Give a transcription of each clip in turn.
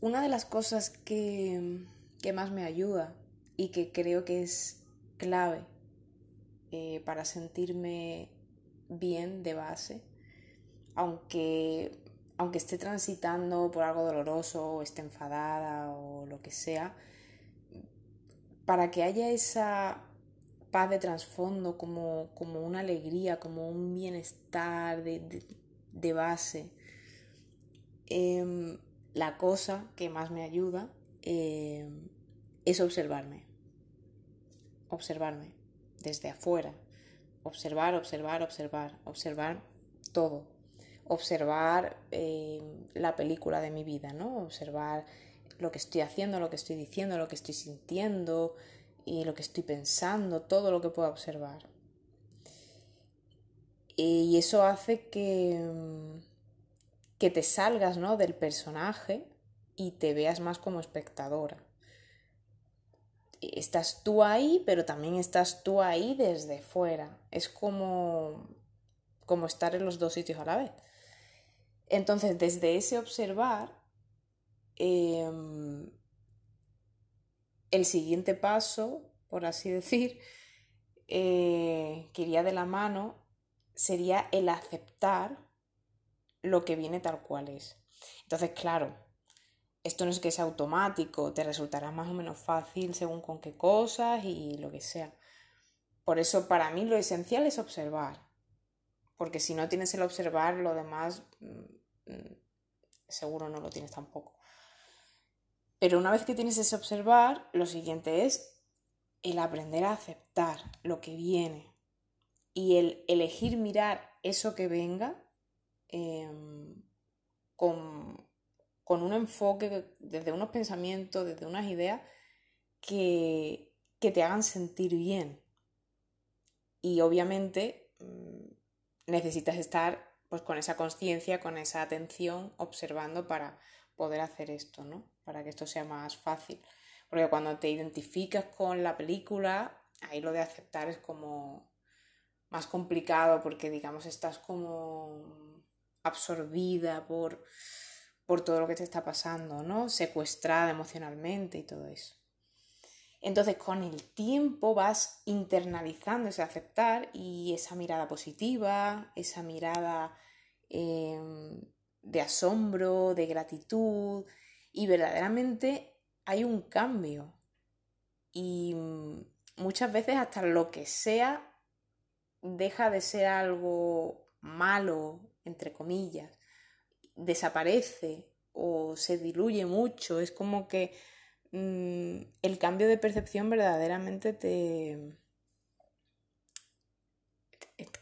una de las cosas que, más me ayuda y que creo que es clave eh, para sentirme bien de base, aunque, aunque esté transitando por algo doloroso o esté enfadada o lo que sea, para que haya esa paz de trasfondo, como, como, una alegría, como un bienestar de, base. Em, la cosa que más me ayuda em, es observarme. Observarme desde afuera. Observar, observar, observar. Observar todo. Observar em, la película de mi vida, ¿no? Observar lo que estoy haciendo, lo que estoy diciendo, lo que estoy sintiendo, y lo que estoy pensando, todo lo que puedo observar. Y eso hace que, mm, que te salgas ¿no? del personaje y te veas más como espectadora. Estás tú ahí, pero también estás tú ahí desde fuera. Es como, como estar en los dos sitios a la vez. Entonces, desde ese observar, em, el siguiente paso, por así decir, eh, que iría de la mano, sería el aceptar lo que viene tal cual es. Entonces, claro, esto no es que sea automático, te resultará más o menos fácil según con qué cosas y lo que sea. Por eso para mí lo esencial es observar, porque si no tienes el observar, lo demás mm, mm, seguro no lo tienes tampoco. Pero una vez que tienes ese observar, lo siguiente es el aprender a aceptar lo que viene y el elegir mirar eso que venga em, con, un enfoque, desde unos pensamientos, desde unas ideas que, que te hagan sentir bien. Y obviamente mm, necesitas estar pues, con esa conciencia, con esa atención, observando para poder hacer esto, ¿no? Para que esto sea más fácil. Porque cuando te identificas con la película, ahí lo de aceptar es como más complicado porque, digamos, estás como absorbida por, por todo lo que te está pasando, ¿no? Secuestrada emocionalmente y todo eso. Entonces, con el tiempo vas internalizando ese aceptar y esa mirada positiva, esa mirada em, de asombro, de gratitud y verdaderamente hay un cambio. Y mm, muchas veces hasta lo que sea deja de ser algo malo, entre comillas, desaparece o se diluye mucho. Es como que mm, el cambio de percepción verdaderamente te,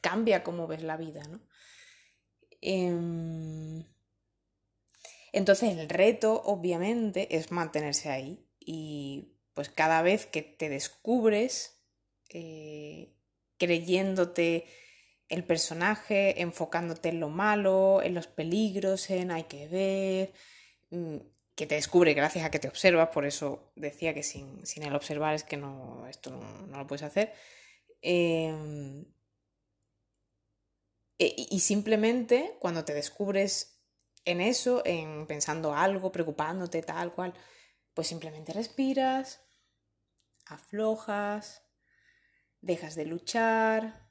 cambia cómo ves la vida, ¿no? Em, entonces el reto, obviamente, es mantenerse ahí y pues cada vez que te descubres eh, creyéndote el personaje, enfocándote en lo malo, en los peligros, en hay que ver, mm, que te descubre gracias a que te observas, por eso decía que sin, el observar es que no, esto no, lo puedes hacer. Em, e, y simplemente cuando te descubres en eso, en pensando algo, preocupándote, tal cual, pues simplemente respiras, aflojas, dejas de luchar,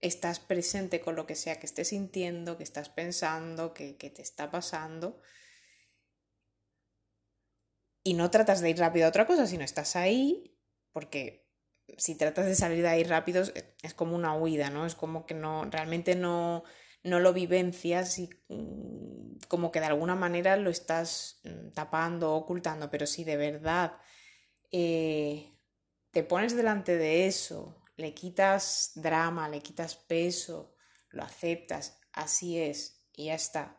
estás presente con lo que sea que estés sintiendo, que estás pensando, que, que te está pasando. Y no tratas de ir rápido a otra cosa, sino estás ahí, porque si tratas de salir de ahí rápido es como una huida, ¿no? Es como que no, realmente no, no lo vivencias y mm, como que de alguna manera lo estás mm, tapando ocultando, pero si de verdad eh, te pones delante de eso, le quitas drama, le quitas peso, lo aceptas, así es, y ya está.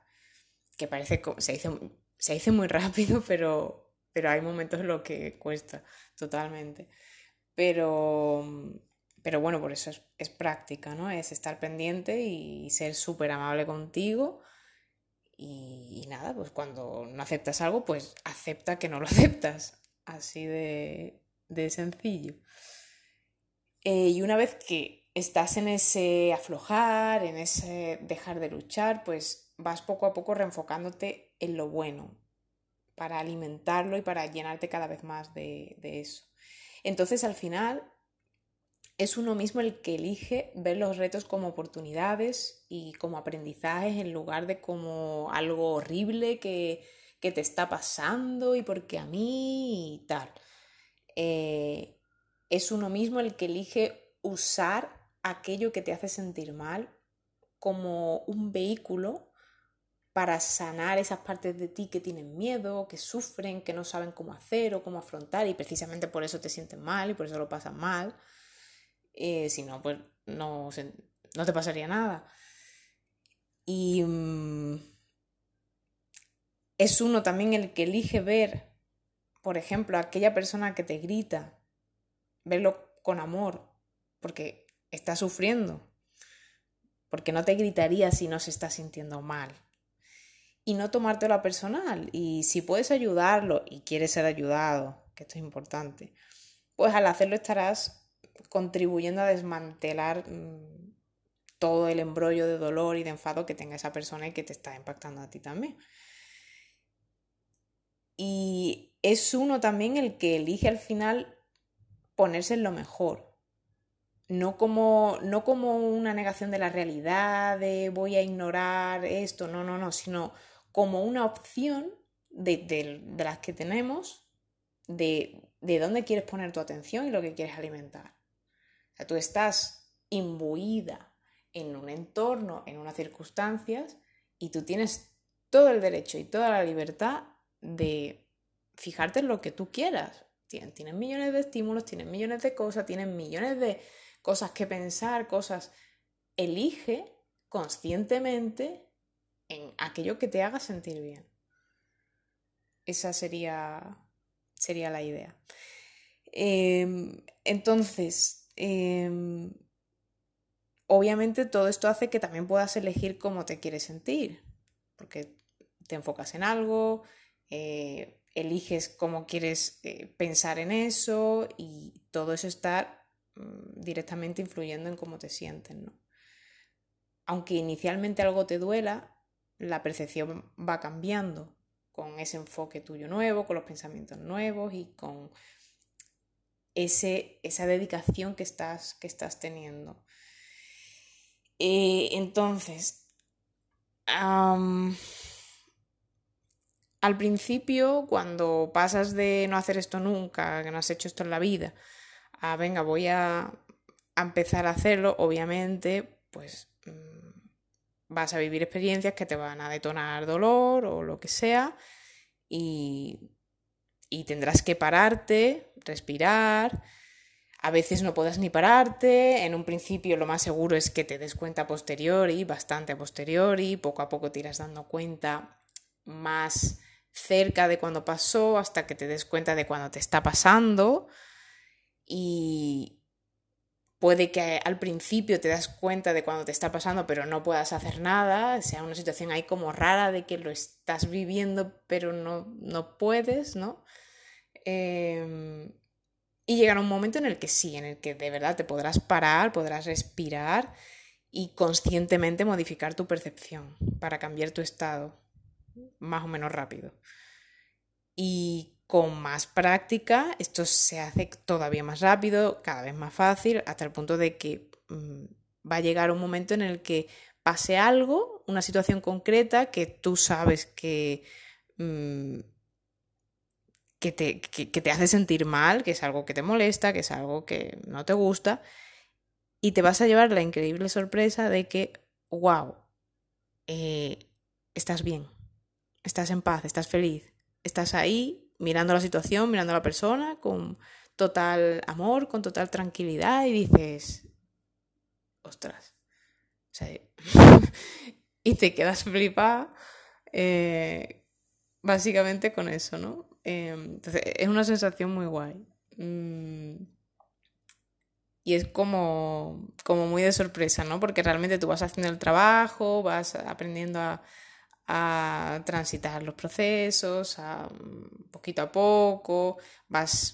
Que parece se dice, se dice muy rápido, pero, pero hay momentos en los que cuesta totalmente. Pero, pero bueno, por eso es, práctica, ¿no? Es estar pendiente y ser súper amable contigo. Y, nada, pues cuando no aceptas algo, pues acepta que no lo aceptas. Así de, de sencillo. Eh, y una vez que estás en ese aflojar, en ese dejar de luchar, pues vas poco a poco reenfocándote en lo bueno, para alimentarlo y para llenarte cada vez más de, de eso. Entonces al final es uno mismo el que elige ver los retos como oportunidades y como aprendizajes en lugar de como algo horrible que, te está pasando y porque a mí y tal. Eh, es uno mismo el que elige usar aquello que te hace sentir mal como un vehículo para sanar esas partes de ti que tienen miedo, que sufren, que no saben cómo hacer o cómo afrontar y precisamente por eso te sienten mal y por eso lo pasan mal. Eh, si no, pues no, no, te pasaría nada. Y mm, es uno también el que elige ver, por ejemplo, a aquella persona que te grita, verlo con amor, porque está sufriendo, porque no te gritaría si no se está sintiendo mal y no tomártelo personal. Y si puedes ayudarlo y quieres ser ayudado, que esto es importante, pues al hacerlo estarás contribuyendo a desmantelar mm, todo el embrollo de dolor y de enfado que tenga esa persona y que te está impactando a ti también. Y es uno también el que elige al final ponerse en lo mejor. No como, no como una negación de la realidad, de voy a ignorar esto, no, no, no, sino como una opción de, las que tenemos de, de, dónde quieres poner tu atención y lo que quieres alimentar. O sea, tú estás imbuida en un entorno, en unas circunstancias, y tú tienes todo el derecho y toda la libertad de fijarte en lo que tú quieras. Tienes millones de estímulos, tienes millones de cosas, tienes millones de cosas que pensar, cosas. Elige conscientemente en aquello que te haga sentir bien. Esa sería, sería la idea. Em, entonces, em, obviamente todo esto hace que también puedas elegir cómo te quieres sentir, porque te enfocas en algo, eh, eliges cómo quieres eh, pensar en eso y todo eso está mm, directamente influyendo en cómo te sientes, ¿no? Aunque inicialmente algo te duela, la percepción va cambiando con ese enfoque tuyo nuevo, con los pensamientos nuevos y con ese, esa dedicación que estás, que estás teniendo. Eh, entonces, al principio, cuando pasas de no hacer esto nunca, que no has hecho esto en la vida, a venga, voy a, empezar a hacerlo, obviamente, pues mm, vas a vivir experiencias que te van a detonar dolor o lo que sea y, tendrás que pararte, respirar. A veces no puedas ni pararte, en un principio lo más seguro es que te des cuenta posteriori, bastante a posteriori, poco a poco te irás dando cuenta más cerca de cuando pasó hasta que te des cuenta de cuando te está pasando. Y, Puede que al principio te das cuenta de cuando te está pasando, pero no puedas hacer nada, sea una situación ahí como rara de que lo estás viviendo, pero no, no puedes, ¿no? Em, y llegará un momento en el que sí, en el que de verdad te podrás parar, podrás respirar y conscientemente modificar tu percepción para cambiar tu estado más o menos rápido. Y con más práctica esto se hace todavía más rápido, cada vez más fácil, hasta el punto de que mm, va a llegar un momento en el que pase algo, una situación concreta que tú sabes que, mm, que, te, te, hace sentir mal, que es algo que te molesta, que es algo que no te gusta, y te vas a llevar la increíble sorpresa de que, wow, eh, estás bien, estás en paz, estás feliz, estás ahí mirando la situación, mirando a la persona con total amor, con total tranquilidad y dices, ostras, o sea, y te quedas flipada eh, básicamente con eso, ¿no? Em, entonces, es una sensación muy guay. Mm, y es como, como muy de sorpresa, ¿no? Porque realmente tú vas haciendo el trabajo, vas aprendiendo a, a transitar los procesos, a, mm, poquito a poco, vas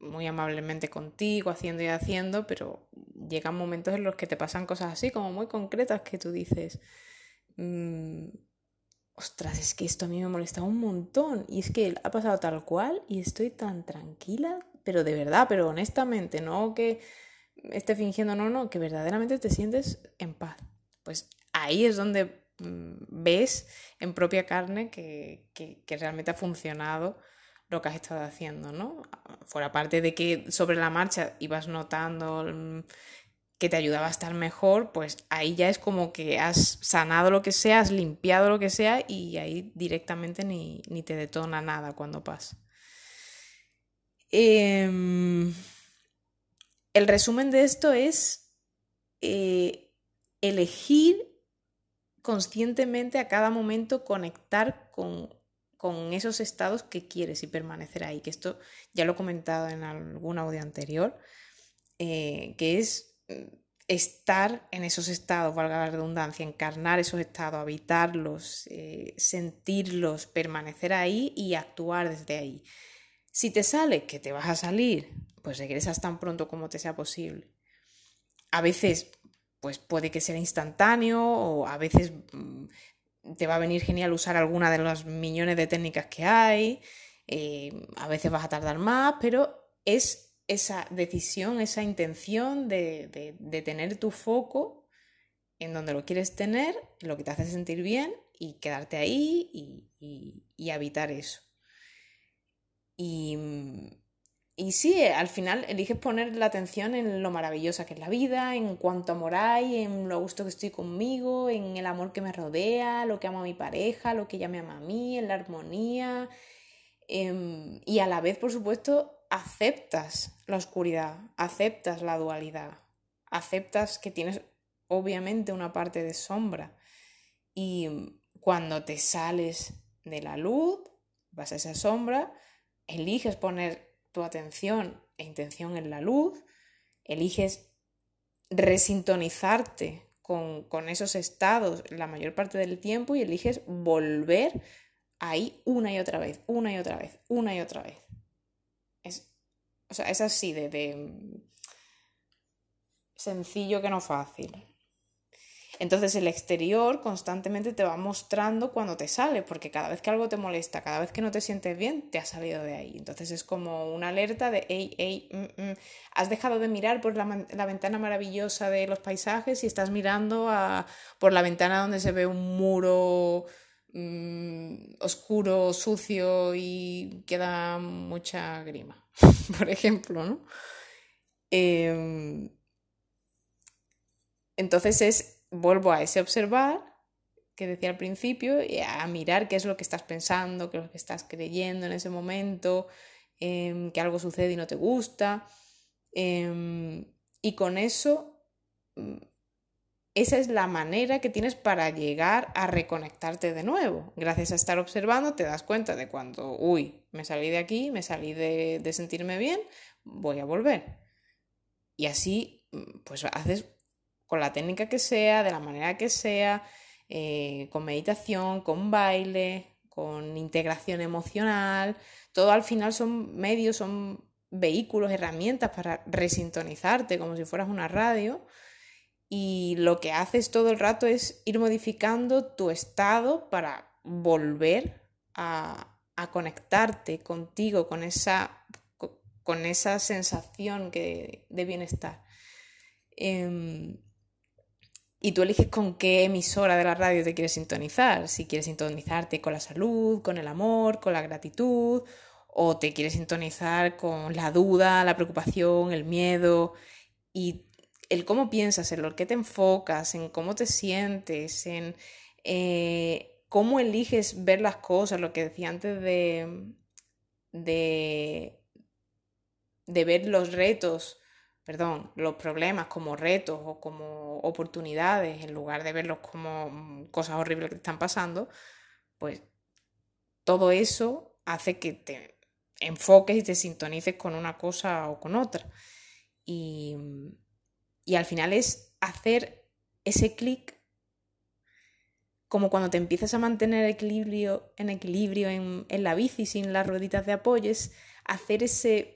muy amablemente contigo, haciendo y haciendo, pero llegan momentos en los que te pasan cosas así, como muy concretas, que tú dices, mm, ostras, es que esto a mí me molesta un montón. Y es que ha pasado tal cual y estoy tan tranquila, pero de verdad, pero honestamente, no que esté fingiendo, no, no, que verdaderamente te sientes en paz. Pues ahí es donde ves en propia carne que, que, realmente ha funcionado lo que has estado haciendo, ¿no? Fuera parte de que sobre la marcha ibas notando mm, que te ayudaba a estar mejor, pues ahí ya es como que has sanado lo que sea, has limpiado lo que sea y ahí directamente ni, te detona nada cuando pasa. Em, el resumen de esto es eh, elegir conscientemente a cada momento conectar con, esos estados que quieres y permanecer ahí, que esto ya lo he comentado en algún audio anterior, eh, que es estar en esos estados, valga la redundancia, encarnar esos estados, habitarlos, eh, sentirlos, permanecer ahí y actuar desde ahí. Si te sale que te vas a salir, pues regresas tan pronto como te sea posible. A veces, pues puede que sea instantáneo o a veces mm, te va a venir genial usar alguna de las millones de técnicas que hay. Eh, a veces vas a tardar más, pero es esa decisión, esa intención de, tener tu foco en donde lo quieres tener, lo que te hace sentir bien y quedarte ahí y, habitar eso. Y, y sí, al final eliges poner la atención en lo maravillosa que es la vida, en cuánto amor hay, en lo gusto que estoy conmigo, en el amor que me rodea, lo que amo a mi pareja, lo que ella me ama a mí, en la armonía. Em, y a la vez, por supuesto, aceptas la oscuridad, aceptas la dualidad, aceptas que tienes obviamente una parte de sombra y cuando te sales de la luz, vas a esa sombra, eliges poner tu atención e intención en la luz, eliges resintonizarte con, con esos estados la mayor parte del tiempo y eliges volver ahí una y otra vez, una y otra vez, una y otra vez. Es, o sea, es así de, sencillo que no fácil. Entonces el exterior constantemente te va mostrando cuando te sale, porque cada vez que algo te molesta, cada vez que no te sientes bien, te ha salido de ahí. Entonces es como una alerta de, hey, hey, mm, mm, has dejado de mirar por la, ventana maravillosa de los paisajes y estás mirando por la ventana donde se ve un muro Mm, oscuro, sucio y queda mucha grima, por ejemplo, ¿no? Em, entonces es, vuelvo a ese observar que decía al principio, y a mirar qué es lo que estás pensando, qué es lo que estás creyendo en ese momento, em, que algo sucede y no te gusta. Em, y con eso mm, esa es la manera que tienes para llegar a reconectarte de nuevo. Gracias a estar observando te das cuenta de cuando, uy, me salí de aquí, me salí de, sentirme bien, voy a volver. Y así, mm, pues haces con la técnica que sea, de la manera que sea, eh, con meditación, con baile, con integración emocional. Todo al final son medios, son vehículos, herramientas para resintonizarte como si fueras una radio y lo que haces todo el rato es ir modificando tu estado para volver a, conectarte contigo, con esa, con esa sensación de bienestar. Em, y tú eliges con qué emisora de la radio te quieres sintonizar, si quieres sintonizarte con la salud, con el amor, con la gratitud, o te quieres sintonizar con la duda, la preocupación, el miedo, y el cómo piensas, en lo que te enfocas, en cómo te sientes, en eh, cómo eliges ver las cosas, lo que decía antes de, de, de ver los retos, perdón, los problemas como retos o como oportunidades, en lugar de verlos como mm, cosas horribles que están pasando, pues todo eso hace que te enfoques y te sintonices con una cosa o con otra. Y, y al final es hacer ese clic como cuando te empiezas a mantener equilibrio, en equilibrio en, la bici sin las rueditas de apoyo, es hacer ese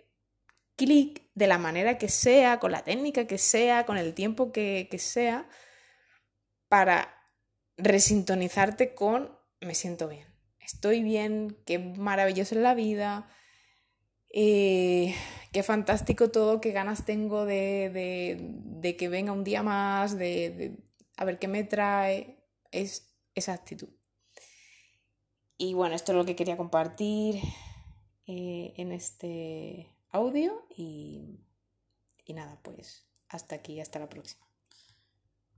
clic de la manera que sea, con la técnica que sea, con el tiempo que, sea, para resintonizarte con me siento bien. Estoy bien, qué maravilloso es la vida, eh, qué fantástico todo, qué ganas tengo de, que venga un día más, de, a ver qué me trae. Es esa actitud. Y bueno, esto es lo que quería compartir eh, en este audio y, y nada, pues hasta aquí, hasta la próxima.